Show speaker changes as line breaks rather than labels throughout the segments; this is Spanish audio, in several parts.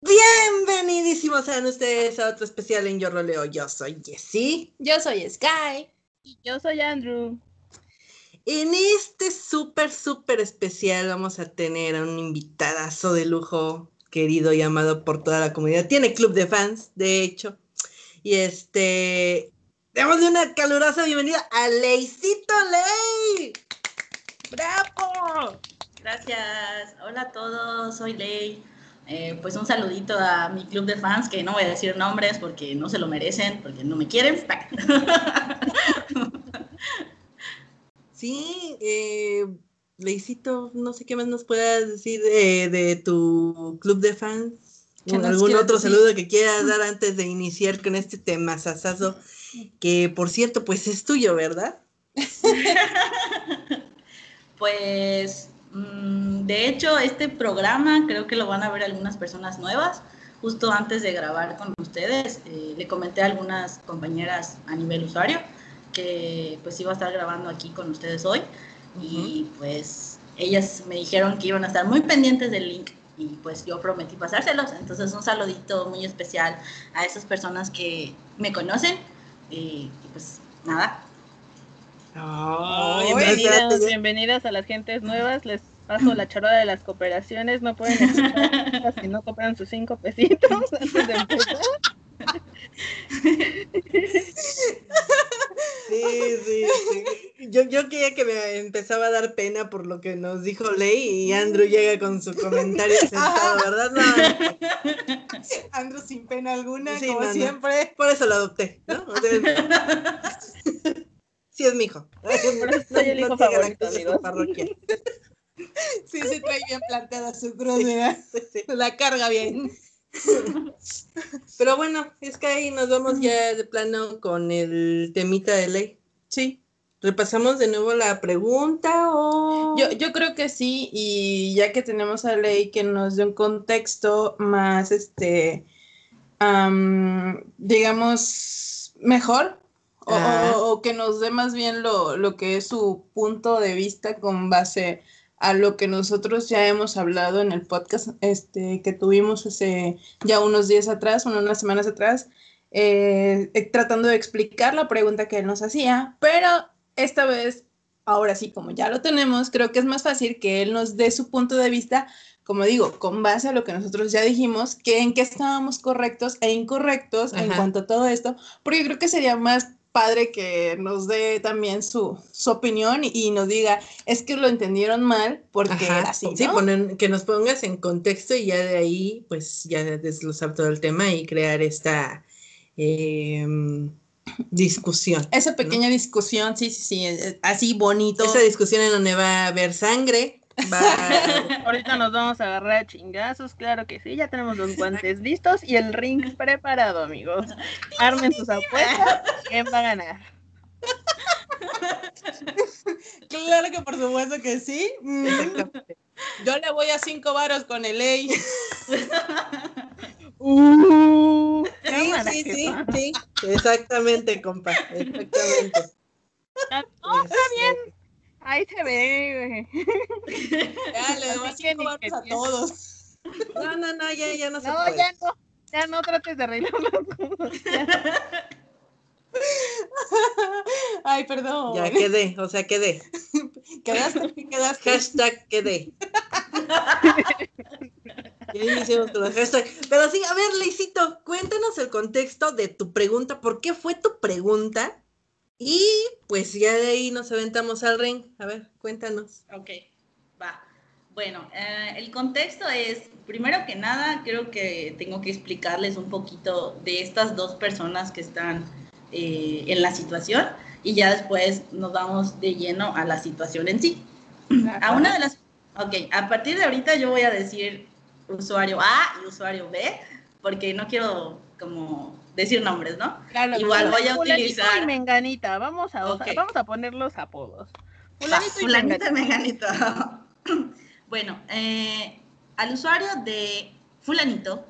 Bienvenidísimos sean ustedes a otro especial en Yo Roleo. Yo soy Jessie.
Yo soy Sky.
Y yo soy Andrew.
En este súper, súper especial vamos a tener a un invitadazo de lujo, querido y amado por toda la comunidad. Tiene club de fans, de hecho. Y este, démosle una calurosa bienvenida a Leicito Ley. ¡Bravo!
Gracias. Hola a todos, soy Ley. Eh, pues un saludito a mi club de fans, que no voy a decir nombres porque no se lo merecen, porque no me quieren.
Sí, eh, Leicito, no sé qué más nos puedas decir de, de tu club de fans.
¿Qué nos
¿Algún otro
decir?
saludo que quieras dar antes de iniciar con este tema sasazo? Que por cierto, pues es tuyo, ¿verdad?
Pues, mm, de hecho, este programa creo que lo van a ver algunas personas nuevas. Justo antes de grabar con ustedes, eh, le comenté a algunas compañeras a nivel usuario que pues iba a estar grabando aquí con ustedes hoy. Y pues ellas me dijeron que iban a estar muy pendientes del link y pues yo prometí pasárselos. Entonces un saludito muy especial a esas personas que me conocen. Y, y pues nada,
Bienvenidas, bienvenidas a las gentes nuevas. Les paso la chorada de las cooperaciones. No pueden escuchar si no cooperan sus cinco pesitos antes de empezar.
Sí, sí, sí. Yo, yo quería que me empezaba a dar pena por lo que nos dijo Ley y Andrew llega con su comentario sentado, ¿verdad? No,
Andrew sin pena alguna,
Sí,
como
no, no.
siempre.
por eso lo adopté, ¿no? O sea, sí es mi hijo.
Por eso soy el hijo favorito.
Sí, se trae bien planteada su cruz,
sí, sí.
La carga bien.
Pero bueno, es que ahí nos vamos ya de plano con el temita de ley.
Sí.
¿Repasamos de nuevo la pregunta o...?
Yo, yo creo que sí, y ya que tenemos a Ley que nos dé un contexto más, este, am, digamos, mejor, o,
Ah.
o- o que nos dé más bien lo, lo que es su punto de vista con base a lo que nosotros ya hemos hablado en el podcast este, que tuvimos hace ya unos días atrás, unas semanas atrás, eh, tratando de explicar la pregunta que él nos hacía, pero esta vez, ahora sí, como ya lo tenemos, creo que es más fácil que él nos dé su punto de vista, como digo, con base a lo que nosotros ya dijimos, que en qué estábamos correctos e incorrectos en cuanto a todo esto, porque creo que sería más padre que nos dé también su, su opinión y, y nos diga, es que lo entendieron mal porque
Ajá,
era así,
Sí,
¿no?
poner- que nos pongas en contexto y ya de ahí, pues ya desglosar todo el tema y crear esta em, discusión.
Esa pequeña discusión, sí, sí, sí, así bonito.
Esa discusión en donde va a haber sangre, va
Ahorita nos vamos a agarrar a chingazos, claro que sí. Ya tenemos los guantes listos y el ring preparado, amigos. Armen sus apuestas. ¿Quién va a ganar?
Claro que por supuesto que sí. Mm,
Exactamente.
Yo le voy a cinco varos con el ley.
Uh,
Sí, sí, sí, sí, exactamente, compa, exactamente.
No, está bien. Ahí se ve, güey.
Ya le doy cinco
que
a todos.
No, no, no, ya, ya no se
No,
puede.
ya no. Ya no trates de arreglar las cosas. Ya.
Ay, perdón.
Ya quedé, o sea, quedé.
Quedaste, quedaste.
Hashtag quedé. Pero sí, a ver, Leicito, cuéntanos el contexto de tu pregunta. ¿Por qué fue tu pregunta? Y pues ya de ahí nos aventamos al ring. A ver, cuéntanos.
Ok, va. Bueno, eh, el contexto es, primero que nada, creo que tengo que explicarles un poquito de estas dos personas que están eh, en la situación y ya después nos vamos de lleno a la situación en sí. A una de las, ok, a partir de ahorita yo voy a decir usuario A y usuario B, porque no quiero como decir nombres, ¿no?
Claro,
Igual voy a utilizar-
y menganita. Vamos a,
Ok.
vamos a poner los apodos. Fulanito y
fulanito y
menganita.
menganito. bueno, eh, al usuario de fulanito,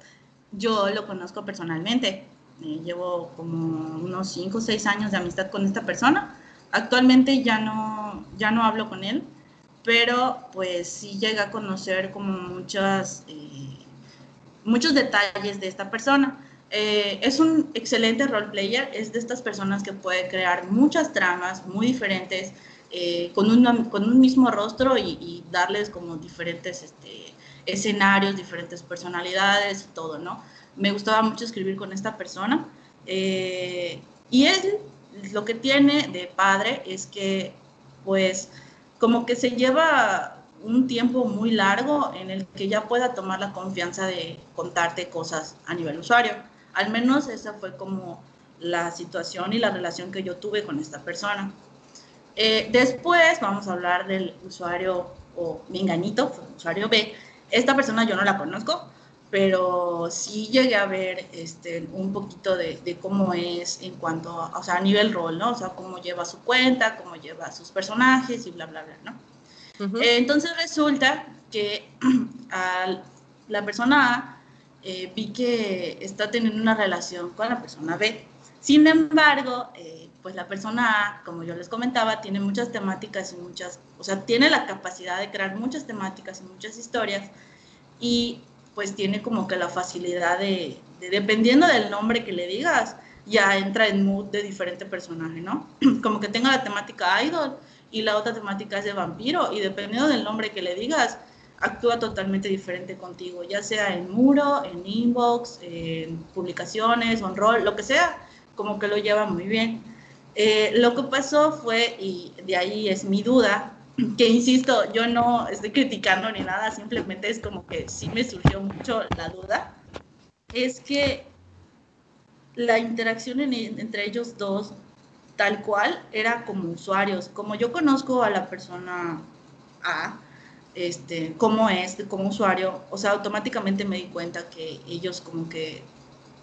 yo lo conozco personalmente. Eh, llevo como unos 5 o 6 años de amistad con esta persona. Actualmente ya no, ya no hablo con él, pero pues sí llega a conocer como muchas, eh, muchos detalles de esta persona. Eh, es un excelente role player, es de estas personas que puede crear muchas tramas muy diferentes eh, con, un, con un mismo rostro y, darles como diferentes este, escenarios, diferentes personalidades y todo, ¿no? Me gustaba mucho escribir con esta persona. Y él lo que tiene de padre es que, pues, como que se lleva un tiempo muy largo en el que ya pueda tomar la confianza de contarte cosas a nivel usuario. Al menos esa fue como la situación y la relación que yo tuve con esta persona. Eh, después vamos a hablar del usuario o mi engañito, usuario B. Esta persona yo no la conozco, pero sí llegué a ver este, un poquito de, cómo es en cuanto a, o sea, a nivel rol, ¿no? O sea, cómo lleva su cuenta, cómo lleva sus personajes y bla, bla, bla, ¿no? Eh, entonces resulta que a la persona A eh, vi que está teniendo una relación con la persona B. Sin embargo, eh, pues la persona A, como yo les comentaba, tiene muchas temáticas y muchas, o sea, tiene la capacidad de crear muchas temáticas y muchas historias y pues tiene como que la facilidad de, dependiendo del nombre que le digas, ya entra en mood de diferente personaje, ¿no? Como que tenga la temática idol y la otra temática es de vampiro y dependiendo del nombre que le digas, actúa totalmente diferente contigo, ya sea en muro, en inbox, en publicaciones, on roll, lo que sea, como que lo lleva muy bien. Eh, lo que pasó fue, y de ahí es mi duda, que insisto, yo no estoy criticando ni nada, simplemente es como que sí me surgió mucho la duda, es que la interacción entre ellos dos, tal cual, era como usuarios. Como yo conozco a la persona A, este, cómo es como usuario, o sea, automáticamente me di cuenta que ellos como que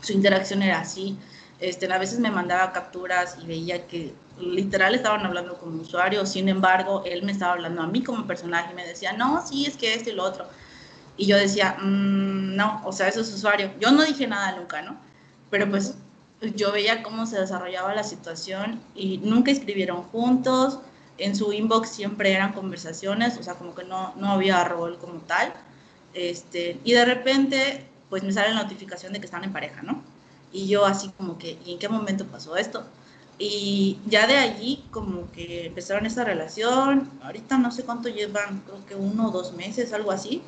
su interacción era así. Este, a veces me mandaba capturas y veía que literal estaban hablando como usuario, sin embargo, él me estaba hablando a mí como personaje y me decía, no, sí, es que esto y lo otro. Y yo decía, mm, no, o sea, eso es usuario. Yo no dije nada nunca, ¿no? Pero pues yo veía cómo se desarrollaba la situación y nunca escribieron juntos, en su inbox siempre eran conversaciones, o sea, como que no, no había rol como tal. Este, y de repente, pues me sale la notificación de que están en pareja, ¿no? Y yo así como que, ¿y en qué momento pasó esto? Y ya de allí como que empezaron esta relación, ahorita no sé cuánto llevan, creo que uno o dos meses, algo así,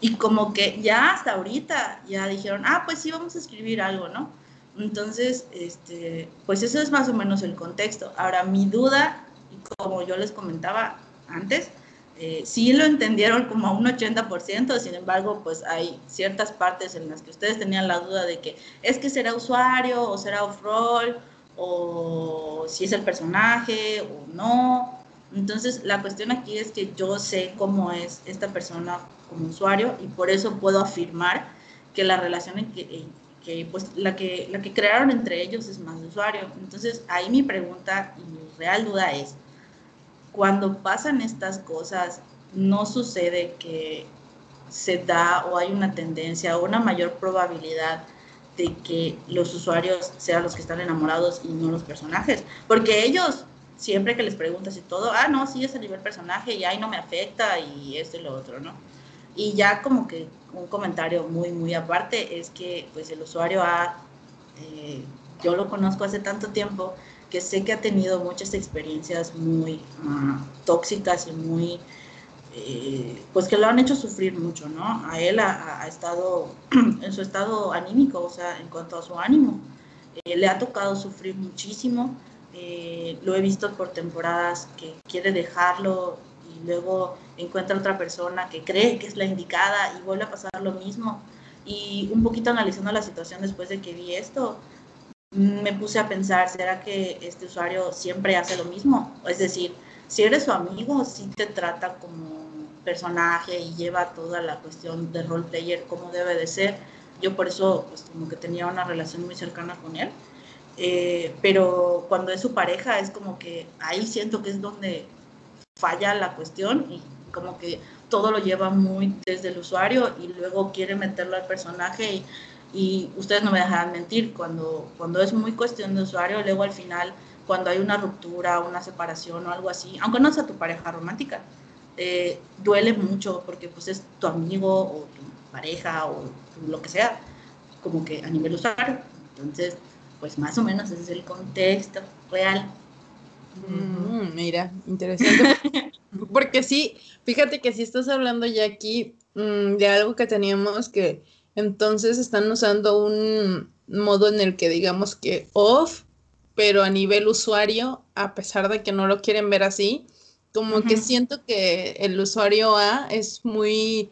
y como que ya hasta ahorita ya dijeron, ah, pues sí, vamos a escribir algo, ¿no? Entonces, este, pues eso es más o menos el contexto. Ahora, mi duda como yo les comentaba antes, eh, sí lo entendieron como a un 80%, sin embargo, pues hay ciertas partes en las que ustedes tenían la duda de que es que será usuario o será off-roll, o si es el personaje o no. Entonces, la cuestión aquí es que yo sé cómo es esta persona como usuario y por eso puedo afirmar que la relación en que, que pues la que, la que crearon entre ellos es más de usuario. Entonces, ahí mi pregunta y mi real duda es, cuando pasan estas cosas, no sucede que se da o hay una tendencia o una mayor probabilidad de que los usuarios sean los que están enamorados y no los personajes. Porque ellos, siempre que les preguntas y todo, ah, no, sí es a nivel personaje y ahí no me afecta y esto y lo otro, ¿no? Y ya como que un comentario muy, muy aparte es que pues el usuario ha, eh, yo lo conozco hace tanto tiempo que sé que ha tenido muchas experiencias muy ah, tóxicas y muy, eh, pues que lo han hecho sufrir mucho, ¿no? A él ha, estado en su estado anímico, o sea, en cuanto a su ánimo, eh, le ha tocado sufrir muchísimo. Eh, lo he visto por temporadas que quiere dejarlo y luego encuentra otra persona que cree que es la indicada y vuelve a pasar lo mismo. Y un poquito analizando la situación después de que vi esto, me puse a pensar, ¿será que este usuario siempre hace lo mismo? Es decir, si eres su amigo, sí te trata como personaje y lleva toda la cuestión de role player como debe de ser. Yo por eso, pues como que tenía una relación muy cercana con él. Eh, pero cuando es su pareja, es como que ahí siento que es donde falla la cuestión y como que todo lo lleva muy desde el usuario y luego quiere meterlo al personaje y y ustedes no me dejarán mentir, cuando, cuando es muy cuestión de usuario, luego al final cuando hay una ruptura, una separación o algo así, aunque no sea tu pareja romántica, eh, duele mucho porque pues es tu amigo o tu pareja o lo que sea, como que a nivel usuario. Entonces, pues más o menos ese es el contexto real.
Mm, mira, interesante. Porque sí, fíjate que si estás hablando ya aquí mm, de algo que teníamos que entonces están usando un modo en el que digamos que off, pero a nivel usuario, a pesar de que no lo quieren ver así, como que siento que el usuario A es muy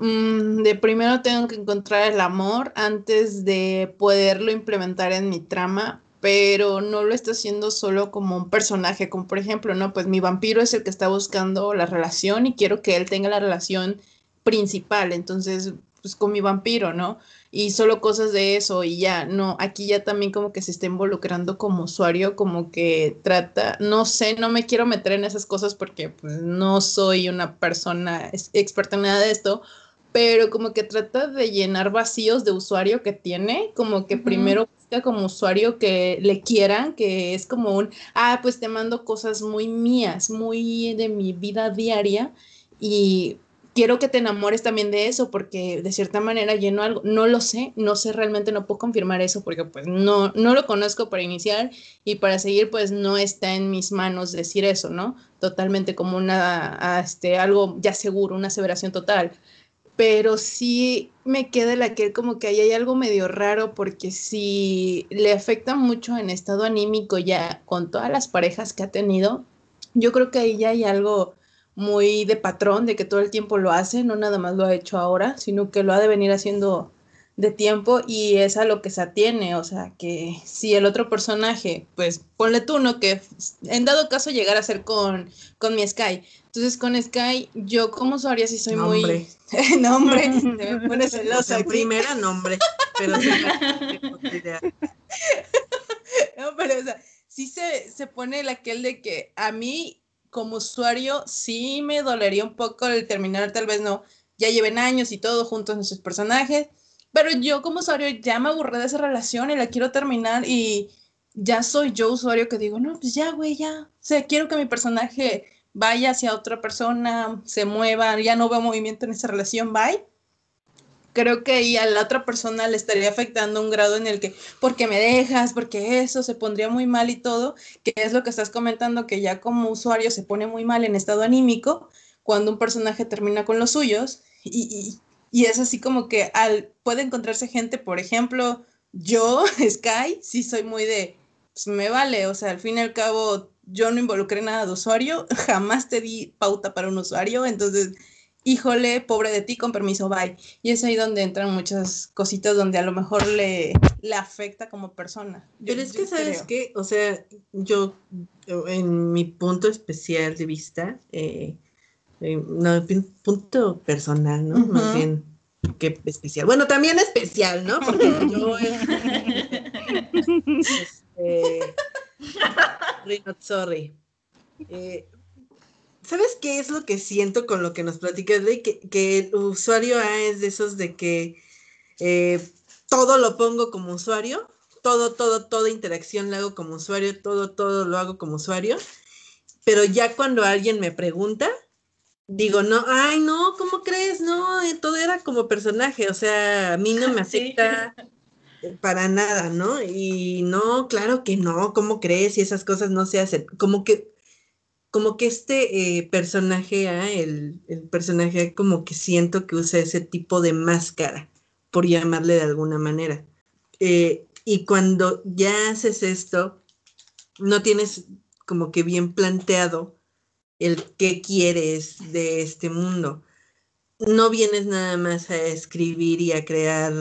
mm, de primero tengo que encontrar el amor antes de poderlo implementar en mi trama, pero no lo está haciendo solo como un personaje, como por ejemplo, no, pues mi vampiro es el que está buscando la relación y quiero que él tenga la relación principal, entonces, pues con mi vampiro, ¿no? Y solo cosas de eso y ya, no, aquí ya también como que se está involucrando como usuario, como que trata, no sé, no me quiero meter en esas cosas porque pues, no soy una persona experta en nada de esto, pero como que trata de llenar vacíos de usuario que tiene, como que primero como usuario que le quieran, que es como un, ah, pues te mando cosas muy mías, muy de mi vida diaria y quiero que te enamores también de eso porque de cierta manera lleno algo, no lo sé, no sé realmente, no puedo confirmar eso porque pues no, no lo conozco para iniciar y para seguir pues no está en mis manos decir eso, ¿no? Totalmente como una, este, algo ya seguro, una aseveración total pero sí me queda la que como que ahí hay algo medio raro porque si le afecta mucho en estado anímico ya con todas las parejas que ha tenido, yo creo que ahí ya hay algo muy de patrón, de que todo el tiempo lo hace, no nada más lo ha hecho ahora, sino que lo ha de venir haciendo de tiempo y es a lo que se atiene, o sea, que si el otro personaje, pues ponle tú, ¿no? Que en dado caso llegar a ser con, con mi Sky. Entonces con Sky, yo como usuaria sí soy muy... nombre, me pone celosa.
primera nombre, pero sí
No, pero o sea, sí se, se pone el aquel de que a mí como usuario sí me dolería un poco el terminar, tal vez no, ya lleven años y todo juntos nuestros personajes, pero yo como usuario ya me aburré de esa relación y la quiero terminar y ya soy yo usuario que digo, no, pues ya, güey, ya. O sea, quiero que mi personaje vaya hacia otra persona, se mueva, ya no veo movimiento en esa relación, bye. Creo que ahí a la otra persona le estaría afectando un grado en el que, porque me dejas, porque eso se pondría muy mal y todo, que es lo que estás comentando, que ya como usuario se pone muy mal en estado anímico cuando un personaje termina con los suyos y, y es así como que al, puede encontrarse gente, por ejemplo, yo, Sky, sí soy muy de, pues me vale, o sea, al fin y al cabo yo no involucré nada de usuario, jamás te di pauta para un usuario, entonces, híjole, pobre de ti, con permiso, bye. Y es ahí donde entran muchas cositas donde a lo mejor le, le afecta como persona.
Pero es que, ¿sabes qué? O sea, yo, en mi punto especial de vista, eh, eh, no, punto personal, ¿no? Más bien que especial. Bueno, también especial, ¿no? Porque yo este, sorry. Eh, ¿Sabes qué es lo que siento con lo que nos platicas, de que, que, el usuario A es de esos de que eh, todo lo pongo como usuario, todo, todo, toda interacción la hago como usuario, todo, todo lo hago como usuario, pero ya cuando alguien me pregunta, digo, no, ay, no, ¿cómo crees? No, eh, todo era como personaje, o sea, a mí no me afecta para nada, ¿no? Y no, claro que no, ¿cómo crees? Y esas cosas no se hacen. Como que, como que este eh, personaje, ah, el, personaje como que siento que usa ese tipo de máscara, por llamarle de alguna manera. Eh, y cuando ya haces esto, no tienes como que bien planteado el qué quieres de este mundo. No vienes nada más a escribir y a crear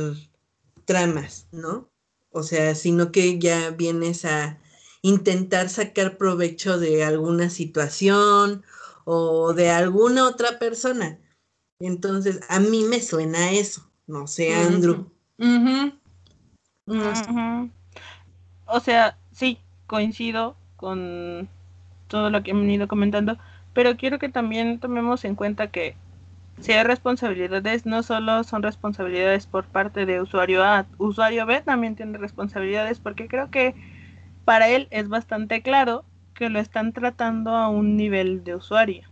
tramas, ¿no? O sea, sino que ya vienes a intentar sacar provecho de alguna situación o de alguna otra persona. Entonces, a mí me suena eso, no sé, Andrew.
O sea, sí, coincido con todo lo que han venido comentando, pero quiero que también tomemos en cuenta que si hay responsabilidades, no solo son responsabilidades por parte de usuario A, usuario B también tiene responsabilidades, porque creo que para él es bastante claro que lo están tratando a un nivel de usuario.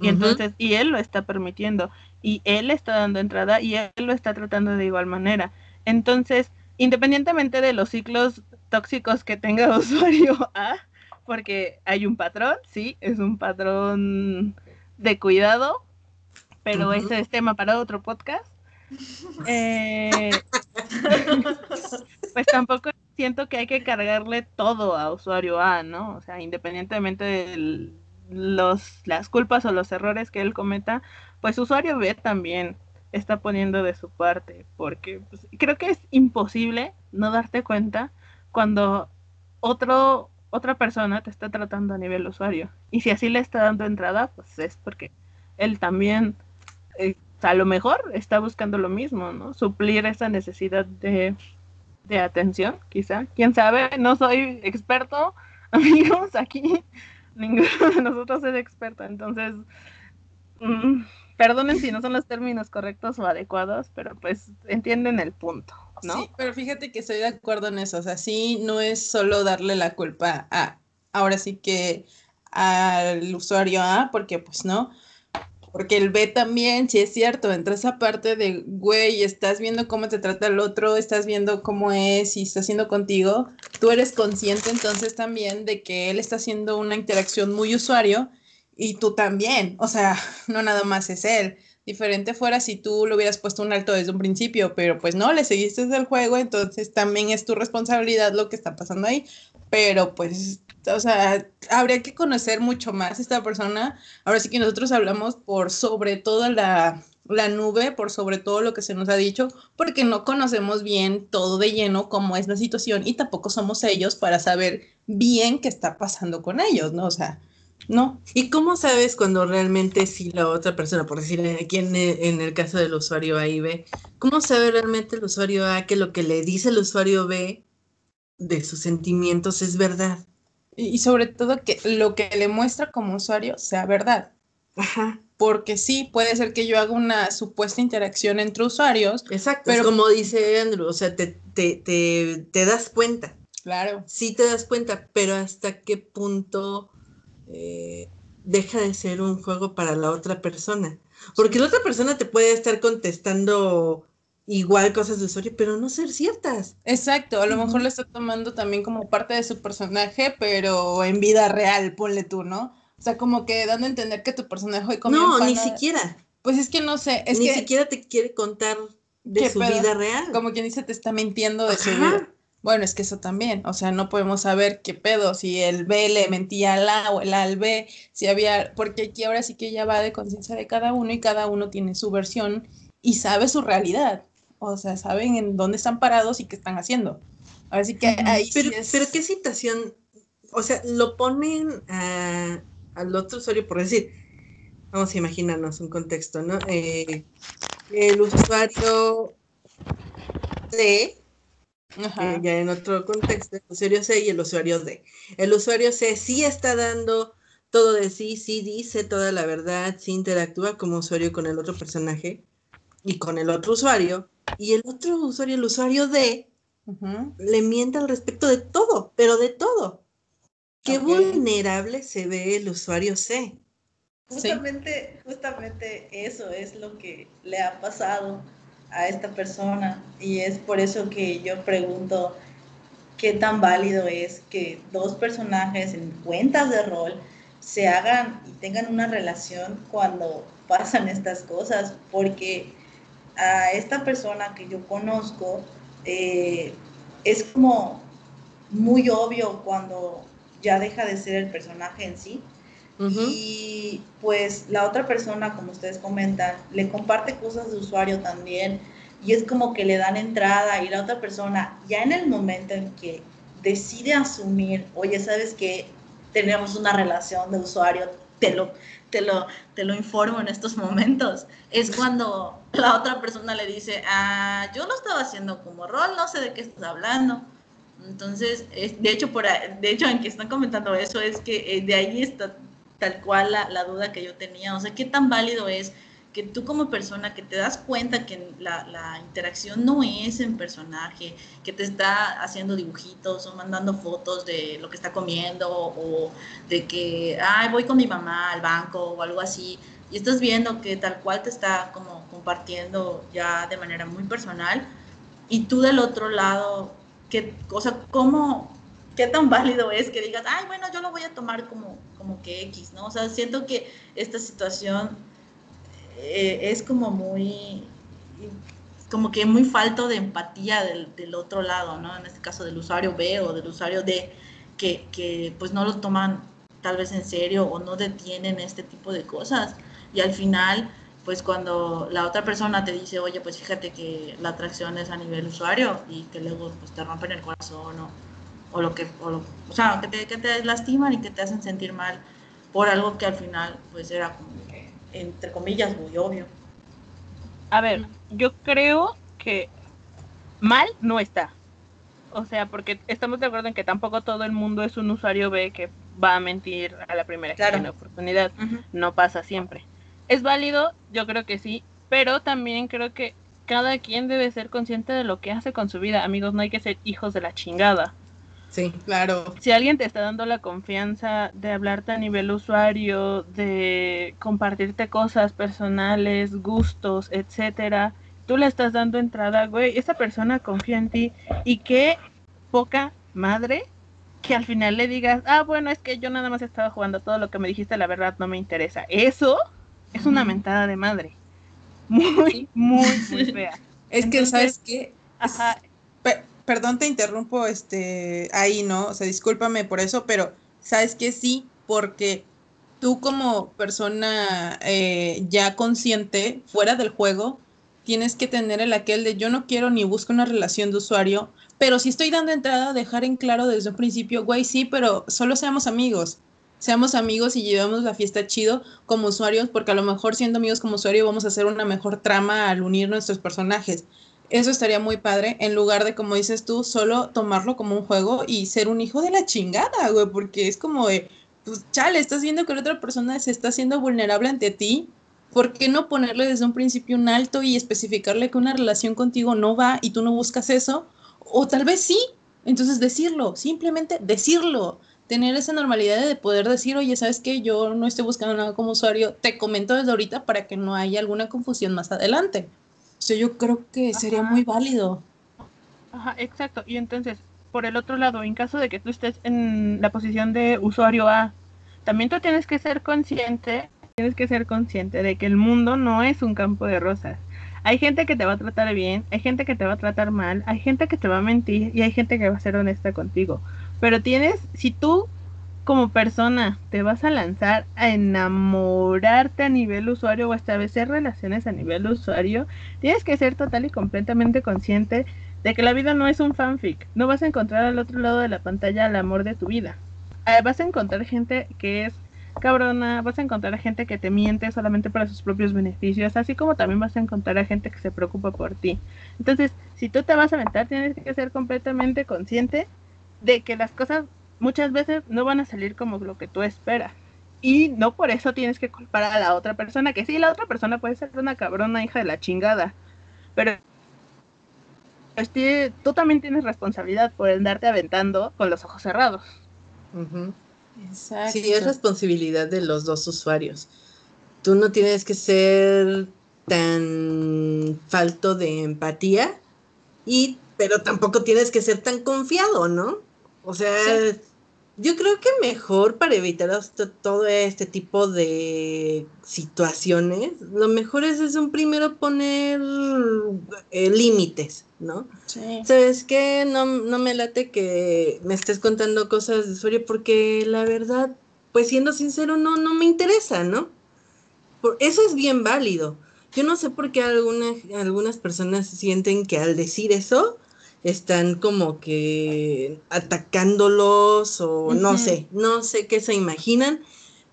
Y entonces, y él lo está permitiendo, y él está dando entrada y él lo está tratando de igual manera. Entonces, independientemente de los ciclos tóxicos que tenga usuario A, porque hay un patrón, sí, es un patrón de cuidado, pero ese es tema para otro podcast. Eh, pues tampoco siento que hay que cargarle todo a usuario A, ¿no? O sea, independientemente de los, las culpas o los errores que él cometa, pues usuario B también está poniendo de su parte, porque pues, creo que es imposible no darte cuenta cuando otro, otra persona te está tratando a nivel usuario. Y si así le está dando entrada, pues es porque él también, eh, a lo mejor está buscando lo mismo, ¿no? Suplir esa necesidad de, de atención, quizá. Quién sabe, no soy experto, amigos, aquí ninguno de nosotros es experto, entonces, mm, perdonen si no son los términos correctos o adecuados, pero pues entienden el punto, ¿no?
Sí, pero fíjate que estoy de acuerdo en eso, o sea, sí, no es solo darle la culpa a, ahora sí que al usuario A, porque pues no, porque el B también, sí es cierto, entra esa parte de, güey, estás viendo cómo te trata el otro, estás viendo cómo es y está haciendo contigo. Tú eres consciente entonces también de que él está haciendo una interacción muy usuario y tú también. O sea, no nada más es él. Diferente fuera si tú lo hubieras puesto un alto desde un principio, pero pues no, le seguiste desde el juego, entonces también es tu responsabilidad lo que está pasando ahí. Pero pues o sea, habría que conocer mucho más esta persona. Ahora sí que nosotros hablamos por sobre toda la, la, nube, por sobre todo lo que se nos ha dicho, porque no conocemos bien todo de lleno cómo es la situación y tampoco somos ellos para saber bien qué está pasando con ellos, ¿no? O sea, no.
¿Y cómo sabes cuando realmente si la otra persona, por decir aquí en, en el caso del usuario A y B, cómo sabe realmente el usuario A que lo que le dice el usuario B de sus sentimientos es verdad?
Y sobre todo que lo que le muestra como usuario sea verdad.
Ajá.
Porque sí, puede ser que yo haga una supuesta interacción entre usuarios.
Exacto, pero como dice Andrew, o sea, te, te, te, te das cuenta.
Claro.
Sí te das cuenta, pero hasta qué punto eh, deja de ser un juego para la otra persona. Porque la otra persona te puede estar contestando igual cosas de usuario, pero no ser ciertas.
Exacto, a lo mejor lo está tomando también como parte de su personaje, pero en vida real, ponle tú, ¿no? O sea, como que dando a entender que tu personaje
hoy No, ni siquiera.
Pues es que no sé, es
ni siquiera te quiere contar de su vida real.
Como quien dice, te está mintiendo de su vida. Bueno, es que eso también, o sea, no podemos saber qué pedo, si el B le mentía al A o el A al B, si había, porque aquí ahora sí que ya va de conciencia de cada uno y cada uno tiene su versión y sabe su realidad o sea, saben en dónde están parados y qué están haciendo. Así que ahí
pero, pero qué situación, o sea, lo ponen al otro usuario, por decir, vamos a imaginarnos un contexto, ¿no? Eh, el usuario C, eh, ya en otro contexto, el usuario C y el usuario D. El usuario C sí está dando todo de sí, sí dice toda la verdad, sí interactúa como usuario con el otro personaje y con el otro usuario, y el otro usuario, el usuario D, le miente al respecto de todo, pero de todo. Qué vulnerable se ve el usuario C.
Justamente, justamente eso es lo que le ha pasado a esta persona y es por eso que yo pregunto qué tan válido es que dos personajes en cuentas de rol se hagan y tengan una relación cuando pasan estas cosas, porque a esta persona que yo conozco, eh, es como muy obvio cuando ya deja de ser el personaje en sí. Y pues la otra persona, como ustedes comentan, le comparte cosas de usuario también. Y es como que le dan entrada y la otra persona, ya en el momento en que decide asumir, oye, ¿sabes que Tenemos una relación de usuario, te lo, te lo, te lo informo en estos momentos, es cuando la otra persona le dice, ah, yo lo estaba haciendo como rol, no sé de qué estás hablando. Entonces, de hecho, por, de hecho, en que están comentando eso, es que eh, de ahí está tal cual la, duda que yo tenía. O sea, ¿qué tan válido es que tú como persona, que te das cuenta que la, interacción no es en personaje, que te está haciendo dibujitos o mandando fotos de lo que está comiendo o de que, ay, voy con mi mamá al banco o algo así, y estás viendo que tal cual te está como compartiendo ya de manera muy personal, y tú del otro lado, ¿qué, o sea, cómo, qué tan válido es que digas, ay, bueno, yo lo voy a tomar como, como que X, ¿no? O sea, siento que esta situación eh, es como muy, como que muy falto de empatía del, del, otro lado, ¿no? En este caso del usuario B o del usuario D, que, que pues no lo toman tal vez en serio o no detienen este tipo de cosas. Y al final, pues cuando la otra persona te dice, oye, pues fíjate que la atracción es a nivel usuario y que luego pues, te rompen el corazón o, o lo que, o, lo, o sea, que te, que te lastiman y que te hacen sentir mal por algo que al final pues era como entre comillas, muy obvio.
A ver, yo creo que mal no está. O sea, porque estamos de acuerdo en que tampoco todo el mundo es un usuario B que va a mentir a la primera que tiene oportunidad. No pasa siempre. ¿Es válido? Yo creo que sí, pero también creo que cada quien debe ser consciente de lo que hace con su vida. Amigos, no hay que ser hijos de la chingada.
Sí, claro.
Si alguien te está dando la confianza de hablarte a nivel usuario, de compartirte cosas personales, gustos, etcétera, tú le estás dando entrada, güey, esa persona confía en ti y qué poca madre que al final le digas, ah, bueno, es que yo nada más estaba jugando todo lo que me dijiste, la verdad no me interesa. Eso es una mentada de madre. Muy, muy, muy fea.
Es que, ¿sabes qué? Ajá perdón, te interrumpo este, ahí, ¿no? O sea, discúlpame por eso, pero sabes que sí, porque tú como persona eh, ya consciente, fuera del juego, tienes que tener el aquel de yo no quiero ni busco una relación de usuario, pero si estoy dando entrada, dejar en claro desde un principio, güey, sí, pero solo seamos amigos. Seamos amigos y llevemos la fiesta chido como usuarios, porque a lo mejor siendo amigos como usuario vamos a hacer una mejor trama al unir nuestros personajes. Eso estaría muy padre, en lugar de, como dices tú, solo tomarlo como un juego y ser un hijo de la chingada, güey, porque es como de, pues chale, estás viendo que la otra persona se está haciendo vulnerable ante ti, ¿por qué no ponerle desde un principio un alto y especificarle que una relación contigo no va y tú no buscas eso? O tal vez sí, entonces decirlo, simplemente decirlo, tener esa normalidad de poder decir, oye, ¿sabes qué? Yo no estoy buscando nada como usuario, te comento desde ahorita para que no haya alguna confusión más adelante yo creo que sería muy válido.
Ajá, exacto. Y entonces, por el otro lado, en caso de que tú estés en la posición de usuario A, también tú tienes que ser consciente, tienes que ser consciente de que el mundo no es un campo de rosas. Hay gente que te va a tratar bien, hay gente que te va a tratar mal, hay gente que te va a mentir y hay gente que va a ser honesta contigo. Pero tienes, si tú como persona te vas a lanzar a enamorarte a nivel usuario o a establecer relaciones a nivel usuario, tienes que ser total y completamente consciente de que la vida no es un fanfic. No vas a encontrar al otro lado de la pantalla el amor de tu vida. Eh, vas a encontrar gente que es cabrona, vas a encontrar a gente que te miente solamente para sus propios beneficios, así como también vas a encontrar a gente que se preocupa por ti. Entonces, si tú te vas a aventar, tienes que ser completamente consciente de que las cosas muchas veces no van a salir como lo que tú esperas. Y no por eso tienes que culpar a la otra persona, que sí, la otra persona puede ser una cabrona hija de la chingada, pero este, tú también tienes responsabilidad por andarte aventando con los ojos cerrados.
Sí, es responsabilidad de los dos usuarios. Tú no tienes que ser tan falto de empatía y pero tampoco tienes que ser tan confiado, ¿no? O sea, yo creo que mejor para evitar todo este tipo de situaciones, lo mejor es desde un primero poner eh, límites, ¿no? Sí. ¿Sabes qué? No, no me late que me estés contando cosas de usuario porque la verdad, pues siendo sincero, no, no me interesa, ¿no? Por, eso es bien válido. Yo no sé por qué algunas, algunas personas sienten que al decir eso, están como que atacándolos o no sé, no sé qué se imaginan,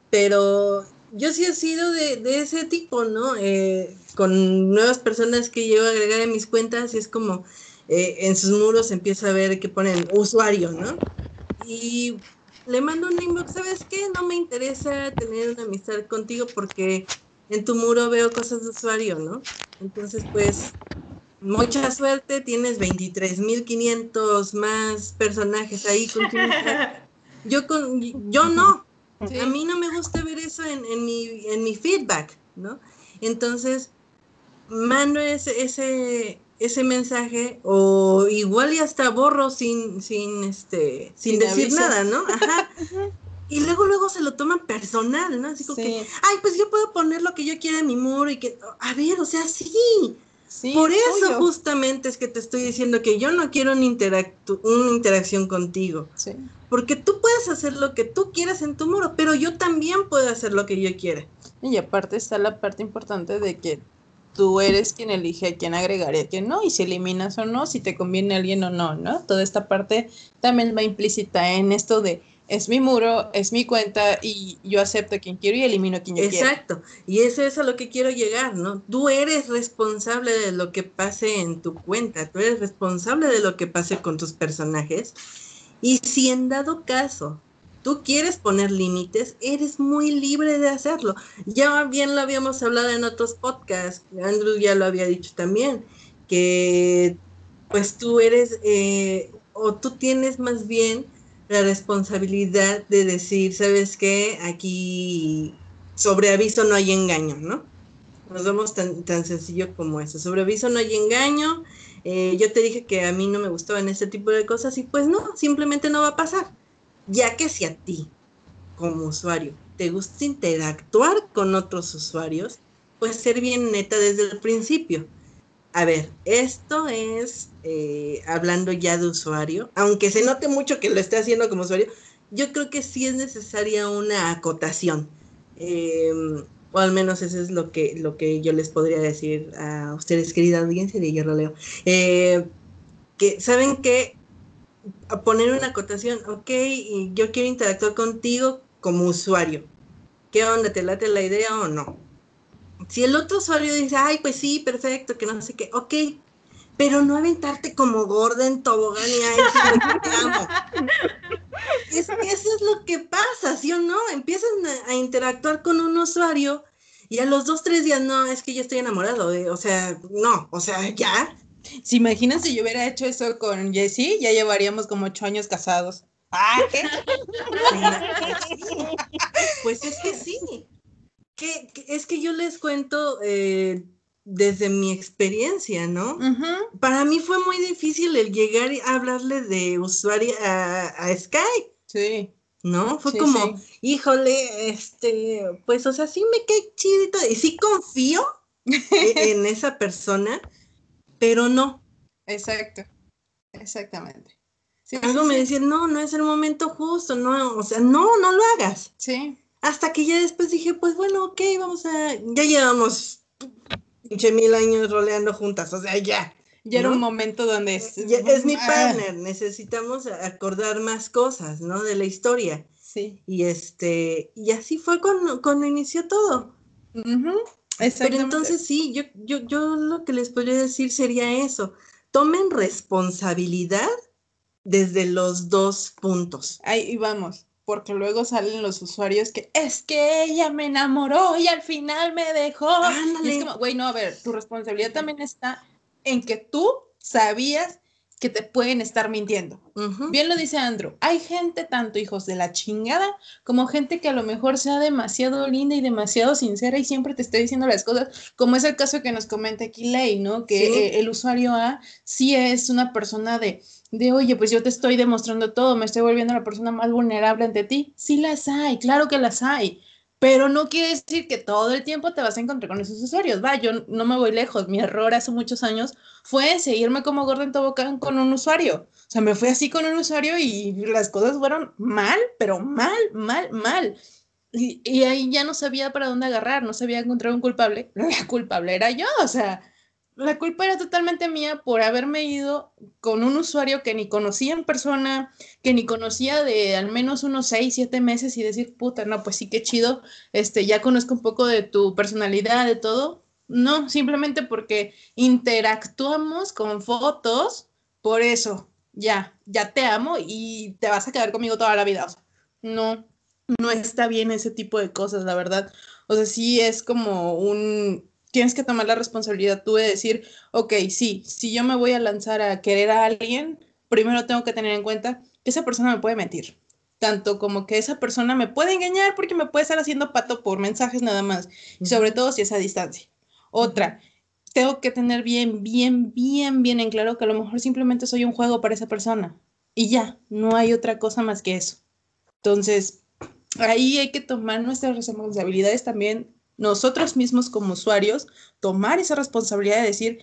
pero yo sí he sido de, ese tipo, ¿no? Eh, con nuevas personas que llevo a agregar en mis cuentas, es como eh, en sus muros empieza a ver que ponen usuario, ¿no? Y le mando un inbox, ¿sabes qué? No me interesa tener una amistad contigo porque en tu muro veo cosas de usuario, ¿no? Entonces, pues, mucha suerte, tienes 23.500 más personajes ahí con Yo, con, yo no, a mí no me gusta ver eso en, en, mi, en mi feedback, ¿no? Entonces, mando ese, ese, ese mensaje o igual y hasta borro sin, sin, este, sin, decir nada, ¿no? Ajá. Y luego, luego se lo toman personal, ¿no? Así como que, ay, pues yo puedo poner lo que yo quiera en mi muro y que, a ver, o sea, sí. Por eso justamente es que te estoy diciendo que yo no quiero un una interacción contigo. Sí. Porque tú puedes hacer lo que tú quieras en tu muro, pero yo también puedo hacer lo que yo quiera.
Y aparte está la parte importante de que tú eres quien elige a quién agregar y a quién no, y si eliminas o no, si te conviene alguien o no, ¿no? Toda esta parte también va implícita en esto de es mi muro, es mi cuenta y yo acepto a quien quiero y elimino a quien yo
quiero. Exacto, y eso es a lo que quiero llegar, ¿no? Tú eres responsable de lo que pase en tu cuenta, tú eres responsable de lo que pase con tus personajes. Y si en dado caso tú quieres poner límites, eres muy libre de hacerlo. Ya bien lo habíamos hablado en otros podcasts, Andrew ya lo había dicho también, que pues tú eres, eh, o tú tienes más bien la responsabilidad de decir, ¿sabes qué? Aquí sobre aviso no hay engaño, ¿no? Nos vamos tan, tan sencillo como eso. Sobre aviso no hay engaño. Eh, yo te dije que a mí no me gustaban este tipo de cosas y pues no, simplemente no va a pasar ya que si a ti, como usuario, te gusta interactuar con otros usuarios, pues ser bien neta desde el principio. A ver, esto es eh, hablando ya de usuario, aunque se note mucho que lo esté haciendo como usuario, yo creo que sí es necesaria una acotación. Em, o al menos eso es lo que, lo que yo les podría decir a ustedes, querida audiencia de Hierro Leo. Eh, que saben que poner una acotación, ok, yo quiero interactuar contigo como usuario. ¿Qué onda? ¿Te late la idea o no? Si el otro usuario dice, ay, pues sí, perfecto, que no sé qué, ok, pero no aventarte como gorda en tobogán y ay, te amo. Es que eso es lo que pasa, ¿sí o no? Empiezan a, interactuar con un usuario y a los dos, tres días, no, es que yo estoy enamorado, o sea, no, o sea, ya,
si imaginas si yo hubiera hecho eso con Jessie, ya llevaríamos como ocho años casados.
Ah, pues es que sí. Que, es que yo les cuento eh, desde mi experiencia, ¿no? Para mí fue muy difícil el llegar a hablarle de usuario a, Skype. Sí. ¿No? Fue como, híjole, este, pues, o sea, sí me cae chido y todo. Y sí confío e, en esa persona, pero no.
Exacto, exactamente.
Algo me decía, no, no es el momento justo, no, o sea, no, no lo hagas. Sí. Hasta que ya después dije, pues bueno, ok, vamos a, ya llevamos pinche mil años roleando juntas, o sea, ya.
Ya era un momento donde
es, es mi ah. partner, necesitamos acordar más cosas, ¿no? De la historia. Sí. Y este, y así fue cuando, cuando inició todo. Pero entonces sí, yo, yo, yo lo que les podría decir sería eso. Tomen responsabilidad desde los dos puntos.
Ahí vamos, porque luego salen los usuarios que es que ella me enamoró y al final me dejó. Y es como, güey, no, a ver, tu responsabilidad también está en que tú sabías que te pueden estar mintiendo. Bien lo dice Andrew, hay gente, tanto hijos de la chingada, como gente que a lo mejor sea demasiado linda y demasiado sincera y siempre te esté diciendo las cosas, como es el caso que nos comenta aquí Ley, ¿no? Que eh, el usuario A sí es una persona de, de, oye, pues yo te estoy demostrando todo, me estoy volviendo la persona más vulnerable ante ti. Sí las hay, claro que las hay pero no quiere decir que todo el tiempo te vas a encontrar con esos usuarios. Va, yo no me voy lejos. Mi error hace muchos años fue seguirme como gordo en tobogán con un usuario. O sea, me fui así con un usuario y las cosas fueron mal, pero mal, mal, mal. Y, y ahí ya no sabía para dónde agarrar, no sabía encontrar un culpable. La culpable era yo, o sea, la culpa era totalmente mía por haberme ido con un usuario que ni conocía en persona, que ni conocía de al menos unos seis, siete meses y decir, puta, no, pues sí, qué chido, este, ya conozco un poco de tu personalidad, de todo. No, simplemente porque interactuamos con fotos, por eso, ya, ya te amo y te vas a quedar conmigo toda la vida. no, no está bien ese tipo de cosas, la verdad. O sea, sí es como un, tienes que tomar la responsabilidad tú de decir, ok, sí, si yo me voy a lanzar a querer a alguien, primero tengo que tener en cuenta que esa persona me puede mentir. Tanto como que esa persona me puede engañar porque me puede estar haciendo pato por mensajes nada más. Y sobre todo si es a distancia. Otra, tengo que tener bien, bien, bien, bien en claro que a lo mejor simplemente soy un juego para esa persona. Y ya, no hay otra cosa más que eso. Entonces, ahí hay que tomar nuestras responsabilidades también, nosotros mismos como usuarios, tomar esa responsabilidad de decir,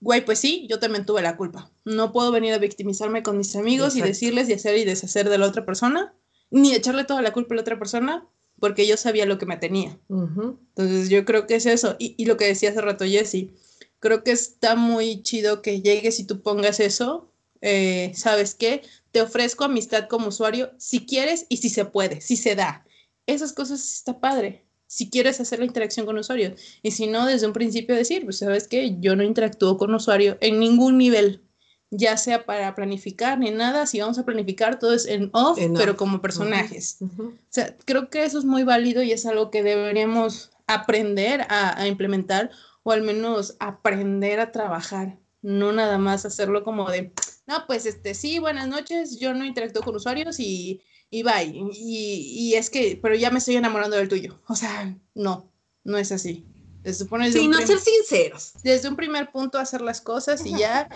güey, pues sí, yo también tuve la culpa. No puedo venir a victimizarme con mis amigos y decirles y hacer y deshacer de la otra persona, ni echarle toda la culpa a la otra persona, porque yo sabía lo que me tenía. Entonces yo creo que es eso. Y, y, lo que decía hace rato Jesse, creo que está muy chido que llegues y tú pongas eso. Eh, ¿Sabes qué? Te ofrezco amistad como usuario si quieres y si se puede, si se da. Esas cosas está padre. Si quieres hacer la interacción con usuarios. Y si no, desde un principio decir, pues sabes qué, yo no interactúo con usuario en ningún nivel ya sea para planificar ni nada, si vamos a planificar todo es en off, pero como personajes. O sea, creo que eso es muy válido y es algo que deberíamos aprender a, a, implementar o al menos aprender a trabajar, no nada más hacerlo como de, no, pues este, sí, buenas noches, yo no interactúo con usuarios y, y bye. Y, y es que, pero ya me estoy enamorando del tuyo. O sea, no, no es así. Se supone
sí, no ser sinceros.
Desde un primer punto hacer las cosas y ya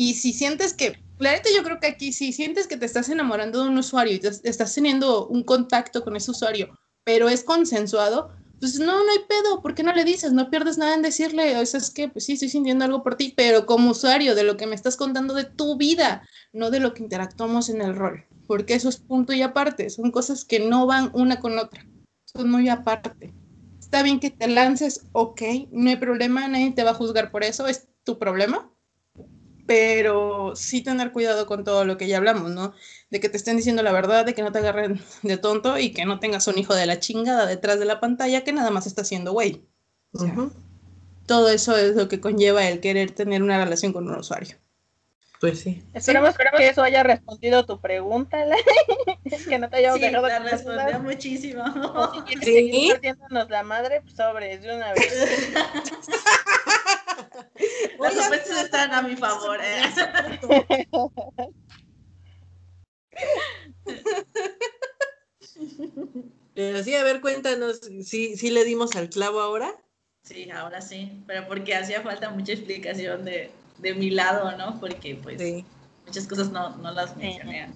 y si sientes que, la neta yo creo que aquí, si sientes que te estás enamorando de un usuario y te, estás teniendo un contacto con ese usuario, pero es consensuado, pues no, no hay pedo, ¿por qué no le dices? No pierdes nada en decirle, o sea, es que, pues sí, estoy sintiendo algo por ti, pero como usuario, de lo que me estás contando de tu vida, no de lo que interactuamos en el rol, porque eso es punto y aparte, son cosas que no van una con otra, son muy aparte. Está bien que te lances, ok, no hay problema, nadie te va a juzgar por eso, es tu problema, pero sí tener cuidado con todo lo que ya hablamos, ¿no? De que te estén diciendo la verdad, de que no te agarren de tonto y que no tengas un hijo de la chingada detrás de la pantalla que nada más está haciendo güey. Todo eso es lo que conlleva el querer tener una relación con un usuario.
Pues sí.
Esperemos que eso haya respondido tu pregunta, que no te hayamos
sí, dejado te respondió muchísimo.
O si quieres ¿Sí? seguir la madre, pues de una vez.
Las respuestas están a mi favor. ¿eh?
Pero sí, a ver, cuéntanos, ¿sí, ¿sí le dimos al clavo ahora?
Sí, ahora sí, pero porque hacía falta mucha explicación de, de mi lado, ¿no? Porque pues sí. muchas cosas no, no las mencioné.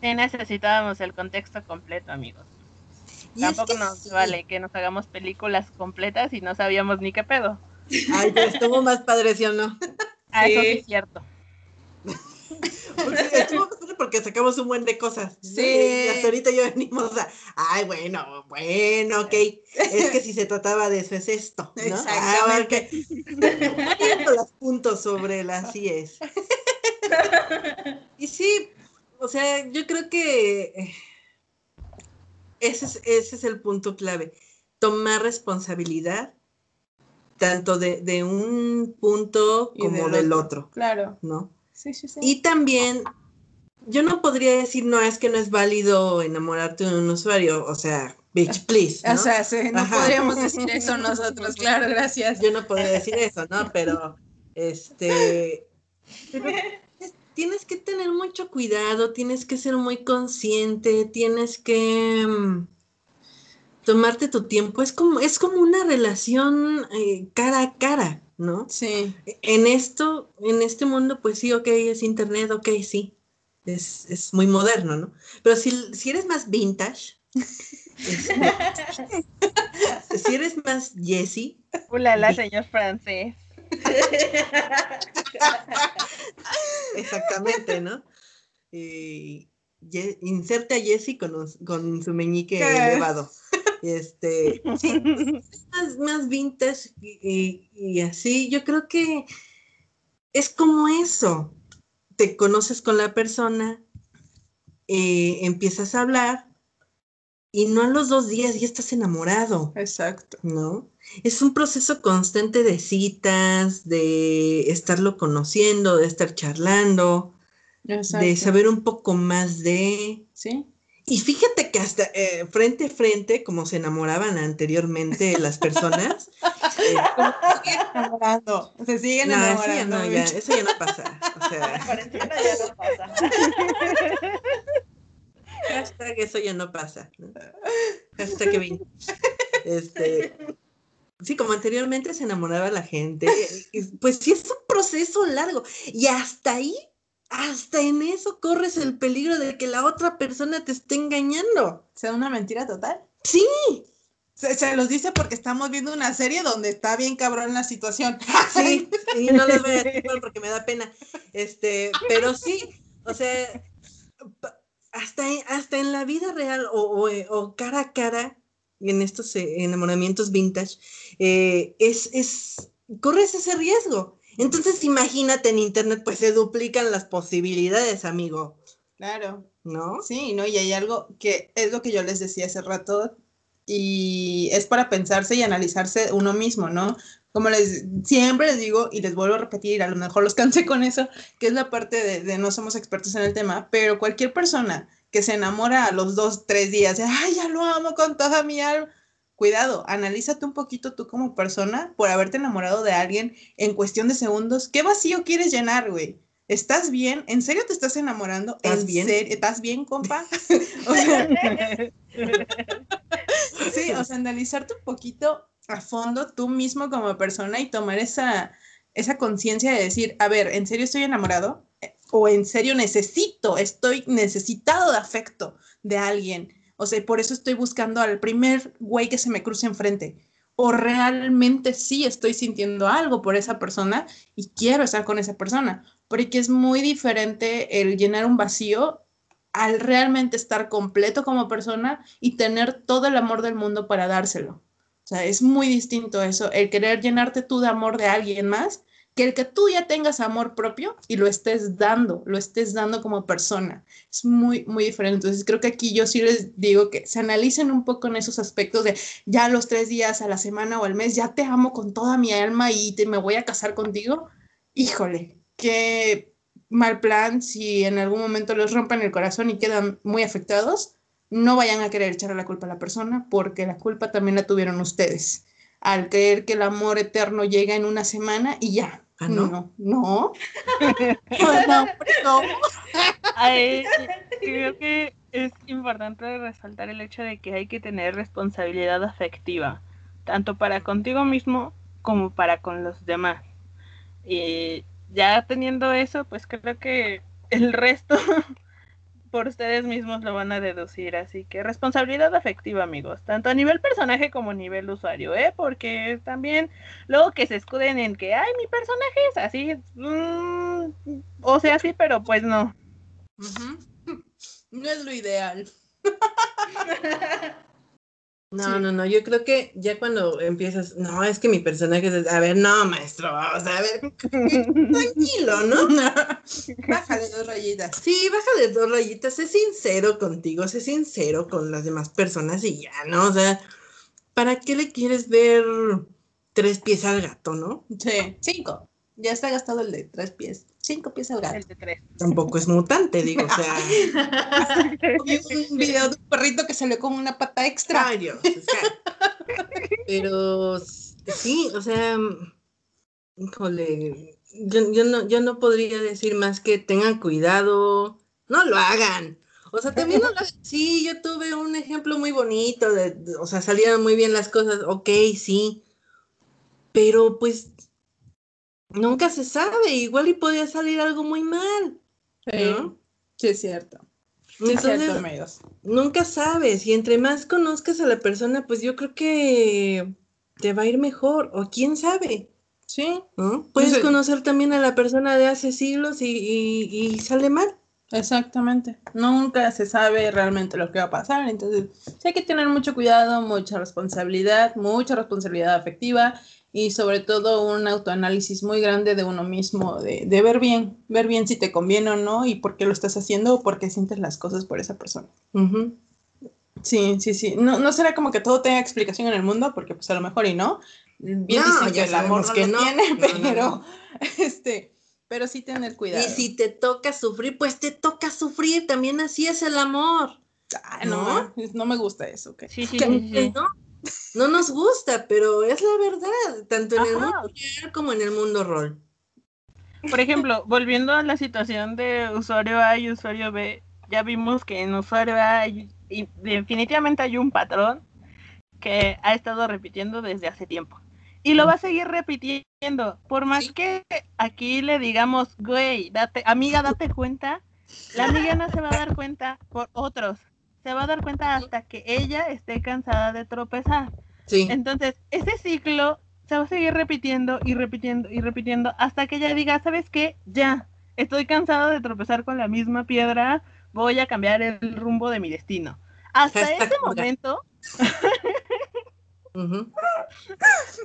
Sí, necesitábamos el contexto completo, amigos. Tampoco nos vale que nos hagamos películas completas y no sabíamos ni qué pedo.
Ay, pero estuvo más padre, ¿sí o no?
Ah, eso sí es cierto.
Porque estuvo porque sacamos un buen de cosas. Sí. Y hasta ahorita ya venimos a, ay, bueno, bueno, ok. Es que si se trataba de eso es esto, ¿no? Exactamente. Ah, los puntos sobre el así es. Y sí, o sea, yo creo que eh, ese es, ese es el punto clave. Tomar responsabilidad tanto de, de un punto como del, otro.
Claro.
¿No?
Sí, sí, sí.
Y también, yo no podría decir, no, es que no es válido enamorarte de un usuario, o sea, bitch, please.
¿no? O sea, sí, no podríamos decir eso nosotros, claro, gracias.
Yo no podría decir eso, ¿no? Pero, este, pero tienes que tener mucho cuidado, tienes que ser muy consciente, tienes que mm, tomarte tu tiempo. Es como, es como una relación eh, cara a cara, ¿no?
Sí.
En esto, en este mundo, pues sí, ok, es internet, ok, sí. Es, es muy moderno, ¿no? Pero si, si eres más vintage, este, si eres más Jessie.
Ulala, señor francés.
Exactamente, ¿no? Eh, inserte a Jessie con, con su meñique elevado. Este, sí, más, más vintage y, y, así. Yo creo que es como eso. Te conoces con la persona, eh, empiezas a hablar y no a los dos días ya estás enamorado.
Exacto.
¿No? Es un proceso constante de citas, de estarlo conociendo, de estar charlando, Exacto. de saber un poco más de...
Sí
Y fíjate que hasta eh, frente a frente, como se enamoraban anteriormente las personas, eh,
enamorando, se siguen
no, eso ya
enamorando.
no, ya, eso ya no pasa. O sea,
Cuarentena ya no pasa.
hashtag eso ya no pasa. ¿no? Hashtag que vi. Este, sí, como anteriormente se enamoraba la gente, pues sí es un proceso largo. Y hasta ahí, hasta en eso corres el peligro de que la otra persona te esté engañando.
¿Sea una mentira total?
Sí,
Se, se los dice porque estamos viendo una serie donde está bien cabrón la situación.
sí, y no les voy a decir porque me da pena. Este, pero sí, o sea, hasta, en- hasta en la vida real o, o, eh, o cara a cara, en estos eh, enamoramientos vintage, eh, es, es, corres ese riesgo. Entonces, imagínate en internet, pues se duplican las posibilidades, amigo,
Claro.
¿no?
Sí, ¿no? Y hay algo que es lo que yo les decía hace rato y es para pensarse y analizarse uno mismo, ¿no? Como les siempre les digo y les vuelvo a repetir, a lo mejor los cansé con eso, que es la parte de, de no somos expertos en el tema, pero cualquier persona que se enamora a los dos, tres días, de, ay, ya lo amo con toda mi alma. Cuidado, analízate un poquito tú como persona por haberte enamorado de alguien en cuestión de segundos. ¿Qué vacío quieres llenar, güey? ¿Estás bien? ¿En serio te estás enamorando?
¿Estás
¿En
bien?
serio? ¿Estás bien, compa? o sea, sí, o sea, analizarte un poquito a fondo tú mismo como persona y tomar esa, esa conciencia de decir, a ver, ¿en serio estoy enamorado? ¿O en serio necesito, estoy necesitado de afecto de alguien? O sea, por eso estoy buscando al primer güey que se me cruce enfrente. O realmente sí estoy sintiendo algo por esa persona y quiero estar con esa persona. Porque es muy diferente el llenar un vacío al realmente estar completo como persona y tener todo el amor del mundo para dárselo. O sea, es muy distinto eso, el querer llenarte tú de amor de alguien más, que el que tú ya tengas amor propio y lo estés dando, lo estés dando como persona. Es muy, muy diferente. Entonces, creo que aquí yo sí les digo que se analicen un poco en esos aspectos de ya los tres días a la semana o al mes, ya te amo con toda mi alma y te, me voy a casar contigo. Híjole, qué mal plan si en algún momento les rompen el corazón y quedan muy afectados. No vayan a querer echarle la culpa a la persona porque la culpa también la tuvieron ustedes al creer que el amor eterno llega en una semana y ya.
Ah, ¿no?
No, no. No, no.
Ay, creo que es importante resaltar el hecho de que hay que tener responsabilidad afectiva, tanto para contigo mismo como para con los demás. Y ya teniendo eso, pues creo que el resto por ustedes mismos lo van a deducir. Así que responsabilidad afectiva, amigos, tanto a nivel personaje como a nivel usuario, ¿eh? Porque también luego que se escuden en que, ay, mi personaje es así, mm, o sea, sí, pero pues no.
No es lo ideal.
No,
Sí.
no, no, yo creo que ya cuando empiezas, no, es que mi personaje es, a ver, no, maestro, o sea, a ver, tranquilo, ¿no?
Bájale dos rayitas.
Sí, bájale dos rayitas, sé sincero contigo, sé sincero con las demás personas y ya, ¿no? O sea, ¿para qué le quieres ver tres pies al gato, no?
Sí, cinco. Ya está gastado el de tres pies. Cinco pies al
El de tres.
Tampoco es mutante, digo, o sea,
Vi un video de un perrito que salió con una pata extra.
ay, Dios, o sea, pero sí, o sea, híjole, yo, yo no, yo no podría decir más que tengan cuidado, no lo hagan. O sea, también no lo hagan. Sí, yo tuve un ejemplo muy bonito, de, de- o sea, salieron muy bien las cosas, ok, sí, pero pues nunca se sabe, igual y podía salir algo muy mal,
Sí,
¿no?
sí, es cierto.
Entonces,
cierto, amigos.
nunca sabes, y entre más conozcas a la persona, pues yo creo que te va a ir mejor, o quién sabe,
Sí,
¿no? Puedes
Sí.
conocer también a la persona de hace siglos y, y- y sale mal.
exactamente. Nunca se sabe realmente lo que va a pasar. Entonces, sí hay que tener mucho cuidado, mucha responsabilidad, mucha responsabilidad afectiva y sobre todo un autoanálisis muy grande de uno mismo, de, de ver bien, ver bien si te conviene o no y por qué lo estás haciendo o por qué sientes las cosas por esa persona. Sí, sí, sí. No, no será como que todo tenga explicación en el mundo, porque pues a lo mejor y no. Bien
No,
dicen que el amor no
que no.
tiene, pero
no.
este, pero sí tener cuidado.
Y si te toca sufrir, pues te toca sufrir, también así es el amor.
Ah, no, no, me gusta eso. Okay.
Sí, sí, sí, sí.
No, no nos gusta, pero es la verdad, tanto en el mundo real como en el mundo rol.
Por ejemplo, volviendo a la situación de usuario A y usuario B, ya vimos que en usuario A hay, y definitivamente hay un patrón que ha estado repitiendo desde hace tiempo. Y lo va a seguir repitiendo. Por más que aquí le digamos, güey, date, amiga, date cuenta, la amiga no se va a dar cuenta por otros. Se va a dar cuenta hasta que ella esté cansada de tropezar.
Sí.
Entonces, ese ciclo se va a seguir repitiendo y repitiendo y repitiendo hasta que ella diga, ¿sabes qué? Ya, estoy cansada de tropezar con la misma piedra, voy a cambiar el rumbo de mi destino. Hasta ese momento,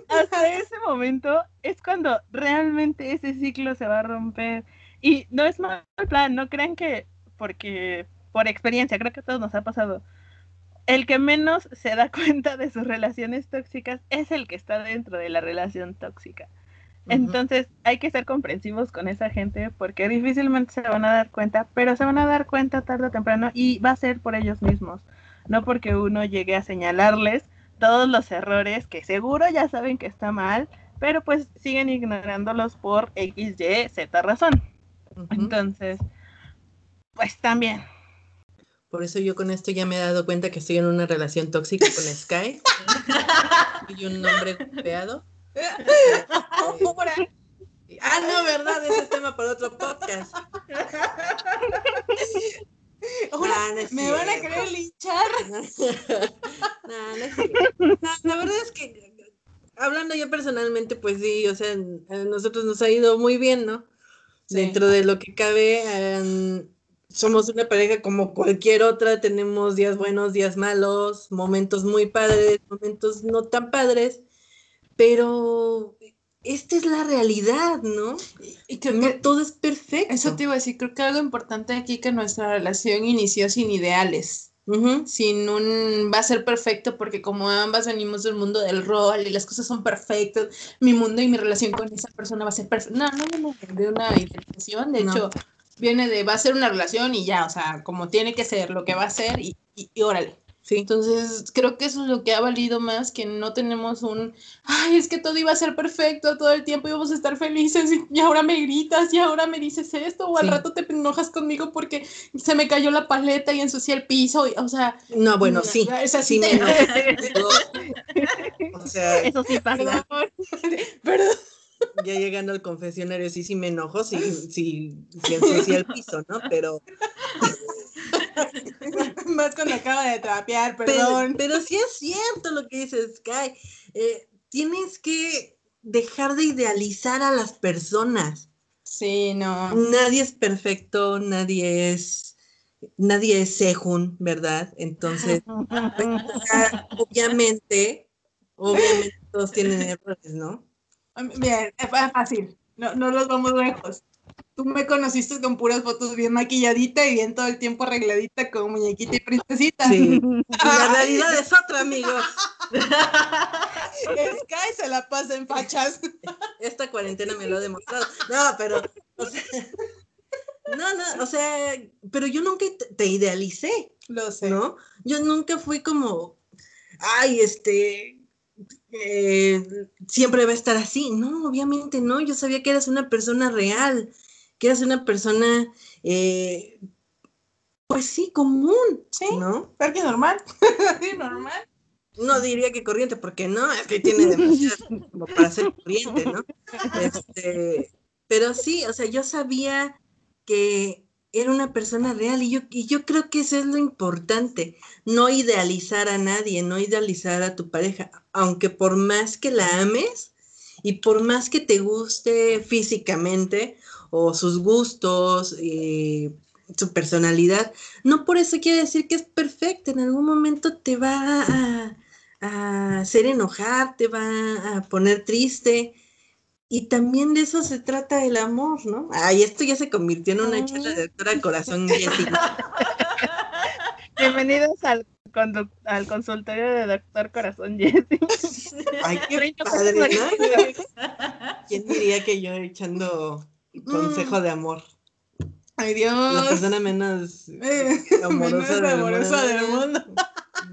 hasta ese momento es cuando realmente ese ciclo se va a romper. Y no es mal plan, no crean que, porque por experiencia, creo que a todos nos ha pasado, el que menos se da cuenta de sus relaciones tóxicas es el que está dentro de la relación tóxica. Entonces hay que ser comprensivos con esa gente porque difícilmente se van a dar cuenta, pero se van a dar cuenta tarde o temprano y va a ser por ellos mismos, no porque uno llegue a señalarles todos los errores que seguro ya saben que está mal, pero pues siguen ignorándolos por X, Y, Z razón. Entonces, pues también
por eso yo con esto ya me he dado cuenta que estoy en una relación tóxica con Sky. y un nombre golpeado. ah, no, ¿verdad?Ese es tema para otro podcast.
me van a querer linchar.
no, la verdad es que, hablando yo personalmente, pues sí, o sea, a nosotros nos ha ido muy bien, ¿no? Dentro de lo que cabe, somos una pareja como cualquier otra, tenemos días buenos, días malos, momentos muy padres, momentos no tan padres, pero esta es la realidad, ¿no? Y que no todo es perfecto.
Eso te iba a decir, creo que algo importante aquí que nuestra relación inició sin ideales. Sin un va a ser perfecto porque como ambas venimos del mundo del rol y las cosas son perfectas, mi mundo y mi relación con esa persona va a ser perfecta. No, no, no, de una intención, de hecho, viene de va a ser una relación y ya, o sea, como tiene que ser, lo que va a ser y, y, órale. Sí. Entonces, creo que eso es lo que ha valido más, que no tenemos un, ay, es que todo iba a ser perfecto, todo el tiempo íbamos a estar felices y, ahora me gritas y ahora me dices esto, o al rato te enojas conmigo porque se me cayó la paleta y ensucié el piso, o sea...
No, bueno, sí, es así. Sí
o sea, eso sí pasa.
Perdón ya llegando al confesionario, sí, sí me enojo, sí, sí, sí ensucia el piso, ¿no? Pero...
Más cuando acaba de trapear, perdón.
Pero, sí es cierto lo que dices, Sky. Eh, tienes que dejar de idealizar a las personas.
Sí, no.
Nadie es perfecto, nadie es, nadie es Sehun, ¿verdad? Entonces, obviamente, obviamente todos tienen errores, ¿no?
Bien, es fácil, no, no los vamos lejos. Tú me conociste con puras fotos bien maquilladita y bien todo el tiempo arregladita con muñequita y princesita.
Sí. La realidad es otra, amigos.
Sky se la pasa en fachas.
Esta cuarentena me lo ha demostrado. No, pero, o sea, no, no, o sea, pero yo nunca te idealicé.
Lo sé.
¿No? Yo nunca fui como, ay, este, eh, siempre va a estar así. No, obviamente no. Yo sabía que eras una persona real, que eras una persona, eh, pues sí, común.
Sí, ¿no? que normal. normal.
No diría que corriente, porque no, es que tiene demasiado como para ser corriente, ¿no? Este, pero sí, o sea, yo sabía que era una persona real y yo, y yo creo que eso es lo importante, no idealizar a nadie, no idealizar a tu pareja, aunque por más que la ames y por más que te guste físicamente o sus gustos, eh, su personalidad, no por eso quiere decir que es perfecta, en algún momento te va a, a hacer enojar, te va a poner triste, y también de eso se trata el amor, ¿no? Ay, esto ya se convirtió en una charla de doctora Corazón
Bienvenidos al, al consultorio de Doctor Corazón Jessy.
Ay, qué padre, ¿no? ¿Quién diría que yo echando consejo de amor?
Ay, Dios.
La persona menos
Eh,
amorosa,
menos
del,
amorosa
mundo.
del mundo.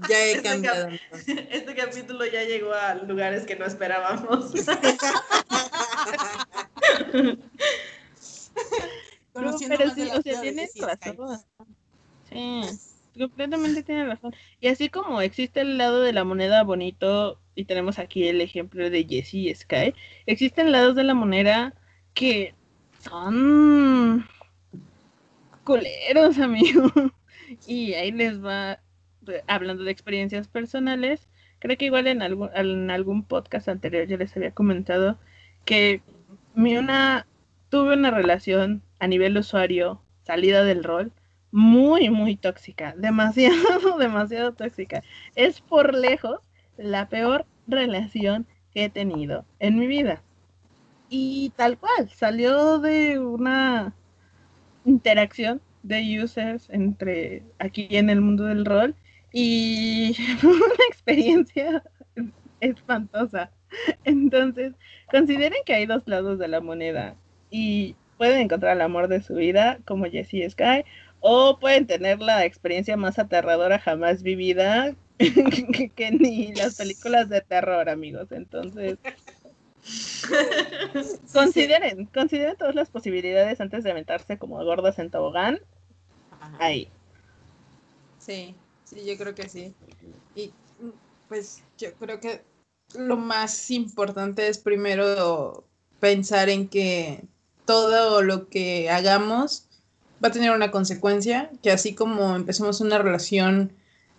Ya he
Este
cambiado.
Este capítulo ya llegó a lugares que no esperábamos.
Pero sí, o sea, tienes razón. Sí, completamente tienes razón. Y así como existe el lado de la moneda bonito, y tenemos aquí el ejemplo de Jessie y Sky, existen lados de la moneda que son culeros, amigos. Y ahí les va, hablando de experiencias personales, creo que igual en algún, en algún podcast anterior ya les había comentado que mi una tuve una relación a nivel usuario, salida del rol, muy, muy tóxica, demasiado, demasiado tóxica. Es por lejos la peor relación que he tenido en mi vida. Y tal cual, salió de una interacción de users entre aquí en el mundo del rol y fue una experiencia espantosa. Entonces, consideren que hay dos lados de la moneda y pueden encontrar el amor de su vida como Jessie Sky o pueden tener la experiencia más aterradora jamás vivida que, que ni las películas de terror, amigos. Entonces, consideren, consideren todas las posibilidades antes de aventarse como gordas en tobogán. Ahí.
Sí, sí, yo creo que sí. Y pues yo creo que lo más importante es primero pensar en que todo lo que hagamos va a tener una consecuencia, que así como empezamos una relación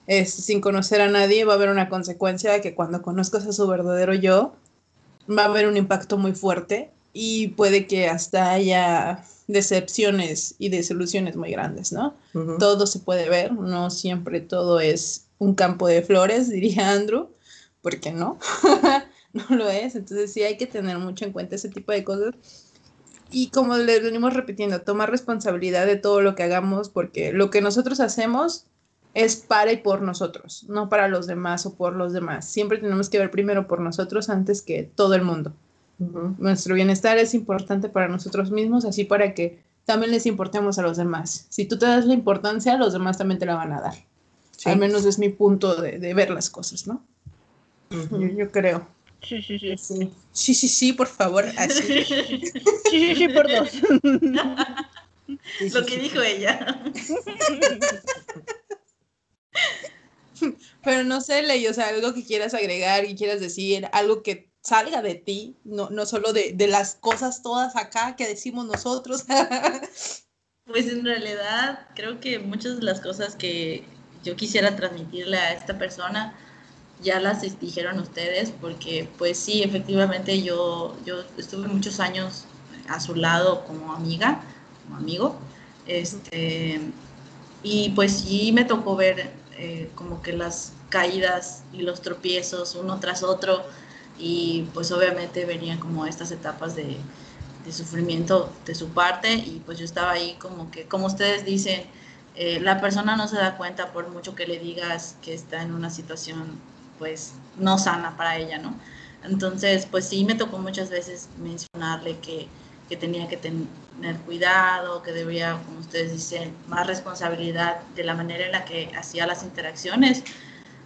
este, sin conocer a nadie, va a haber una consecuencia que cuando conozcas a su verdadero yo, va a haber un impacto muy fuerte y puede que hasta haya decepciones y desilusiones muy grandes, ¿no? Todo se puede ver, no siempre todo es un campo de flores, diría Andrew, porque no, no lo es, entonces sí hay que tener mucho en cuenta ese tipo de cosas. Y como les venimos repitiendo, tomar responsabilidad de todo lo que hagamos, porque lo que nosotros hacemos es para y por nosotros, no para los demás o por los demás. Siempre tenemos que ver primero por nosotros antes que todo el mundo. Nuestro bienestar es importante para nosotros mismos, así para que también les importemos a los demás. Si tú te das la importancia, los demás también te la van a dar.
Sí.
Al menos es mi punto de, de ver las cosas, ¿no? Yo, yo creo.
Sí, sí, sí.
Sí. sí, sí, sí, por favor, así.
Sí, sí, sí, por dos.
Lo que dijo ella.
Pero no sé, Ley, o sea, algo que quieras agregar, que quieras decir, algo que salga de ti, no, no solo de, de las cosas todas acá que decimos nosotros.
Pues en realidad creo que muchas de las cosas que yo quisiera transmitirle a esta persona ya las dijeron ustedes, porque pues sí, efectivamente yo, yo estuve muchos años a su lado como amiga, como amigo, este, y pues sí me tocó ver eh, como que las caídas y los tropiezos uno tras otro, y pues obviamente venían como estas etapas de, sufrimiento de su parte y pues yo estaba ahí como que, como ustedes dicen, eh, la persona no se da cuenta por mucho que le digas que está en una situación pues no sana para ella, ¿no? Entonces, pues sí me tocó muchas veces mencionarle que, que tenía que tener cuidado, que debería, como ustedes dicen, más responsabilidad de la manera en la que hacía las interacciones,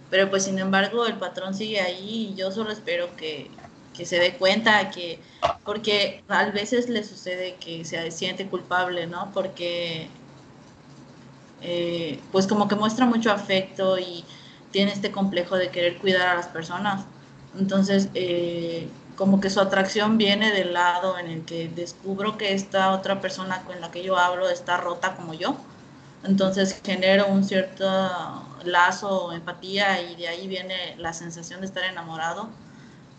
pero pues sin embargo el patrón sigue ahí y yo solo espero que, que se dé cuenta que, porque a veces le sucede que se siente culpable, ¿no? Porque eh, pues como que muestra mucho afecto y tiene este complejo de querer cuidar a las personas. Entonces, eh, como que su atracción viene del lado en el que descubro que esta otra persona con la que yo hablo está rota como yo. Entonces genero un cierto lazo, empatía y de ahí viene la sensación de estar enamorado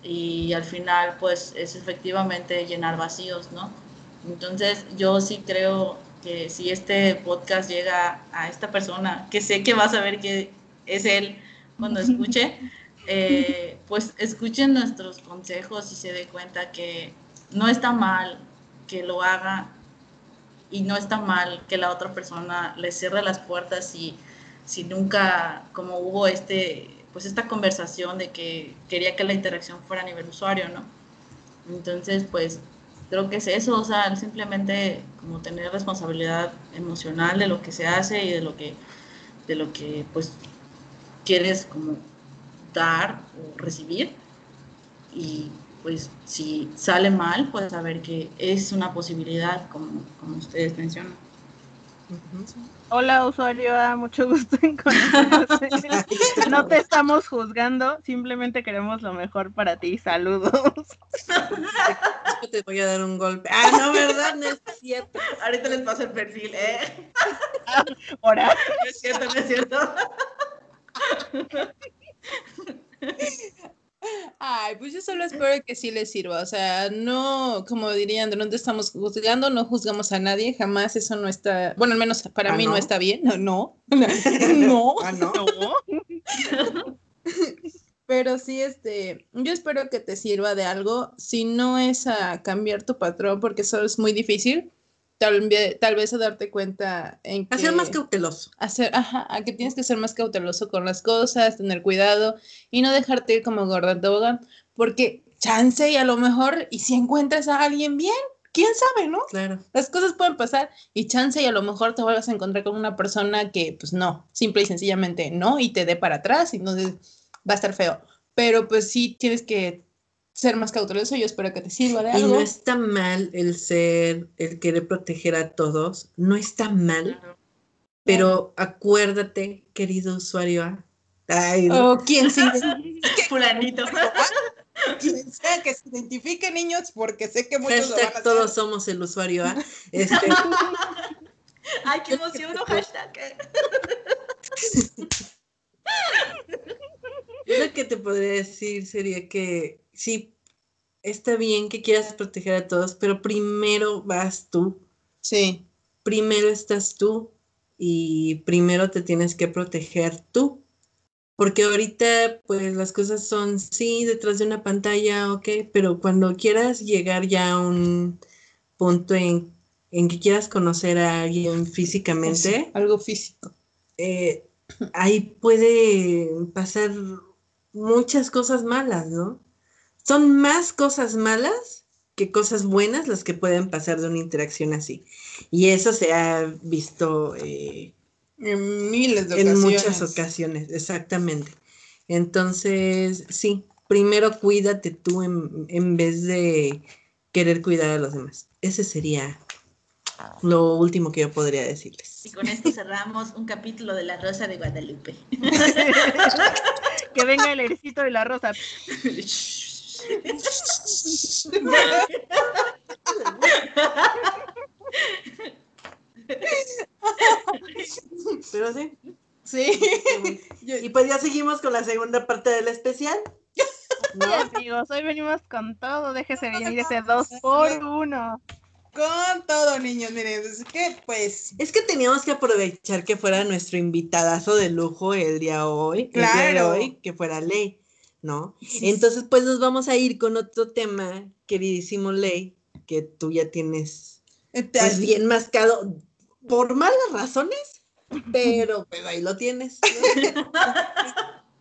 y al final pues es efectivamente llenar vacíos, ¿no? Entonces yo sí creo que si este podcast llega a esta persona, que sé que va a saber que es él cuando escuche, eh, pues escuchen nuestros consejos y se dé cuenta que no está mal que lo haga y no está mal que la otra persona le cierre las puertas y si nunca como hubo este pues esta conversación de que quería que la interacción fuera a nivel usuario, ¿no? Entonces, pues creo que es eso, o sea, simplemente como tener responsabilidad emocional de lo que se hace y de lo que, de lo que pues quieres como dar o recibir. Y pues si sale mal, pues saber que es una posibilidad, como, como ustedes mencionan.
Hola usuario, mucho gusto en conocerte. No te estamos juzgando, simplemente queremos lo mejor para ti. Saludos.
te voy a dar un golpe. Ah, no, ¿verdad? No es cierto.
Ahorita les paso el perfil, ¿eh?
Ahora.
No es cierto, no es cierto.
Ay, pues yo solo espero que sí les sirva. O sea, no, como dirían, de dónde estamos juzgando, no juzgamos a nadie, jamás eso no está, bueno, al menos para
¿Ah,
mí no?
no?
está bien. No, no. no.
Ah, no.
Pero sí, este, yo espero que te sirva de algo. Si no es a cambiar tu patrón, porque eso es muy difícil, tal, tal vez a darte cuenta en que...
Hacer más cauteloso.
hacer, ajá, a que tienes que ser más cauteloso con las cosas, tener cuidado y no dejarte ir como gorda en tobogán, porque chance y a lo mejor, y si encuentras a alguien bien, quién sabe, ¿no?
Claro.
Las cosas pueden pasar y chance y a lo mejor te vuelvas a encontrar con una persona que, pues no, simple y sencillamente no, y te dé para atrás, y entonces va a estar feo. Pero pues sí tienes que ser más cauteloso, yo espero que te sirva de
Y
algo.
no está mal el ser, el querer proteger a todos, no está mal, pero acuérdate, querido usuario, A, ay,
O quien, se,
Fulanito.
quien sea que se identifique, niños, porque sé que muchos lo van a
hashtag
hacer.
todos somos el usuario A. Este,
Ay, qué emoción, hashtag.
lo que te podría decir sería que sí, está bien que quieras proteger a todos, pero primero vas tú,
Sí,
primero estás tú y primero te tienes que proteger tú. Porque ahorita, pues las cosas son, sí, detrás de una pantalla, ok, pero cuando quieras llegar ya a un punto en, en que quieras conocer a alguien físicamente,
algo físico.
eh, ahí puede pasar muchas cosas malas, ¿no? Son más cosas malas que cosas buenas las que pueden pasar de una interacción así. Y eso se ha visto eh,
En miles de
en
ocasiones.
muchas ocasiones, exactamente. Entonces, sí, primero cuídate tú en, en vez de querer cuidar a los demás. Ese sería lo último que yo podría decirles.
Y con esto cerramos un capítulo de La Rosa de Guadalupe.
que venga el ericito de la rosa.
Pero sí.
Sí.
Y pues ya seguimos con la segunda parte del especial. ¿no?
Sí, amigos, hoy venimos con todo. Déjese venir ese dos por uno.
Con todo, niños, miren, es que pues
Es que teníamos que aprovechar que fuera nuestro invitadazo de lujo el día hoy, el día de
Claro.
hoy, que fuera Ley, ¿no? Entonces, pues nos vamos a ir con otro tema, queridísimo Ley, que tú ya tienes
este,
pues bien mascado por malas razones, pero pues ahí lo tienes. ¿no?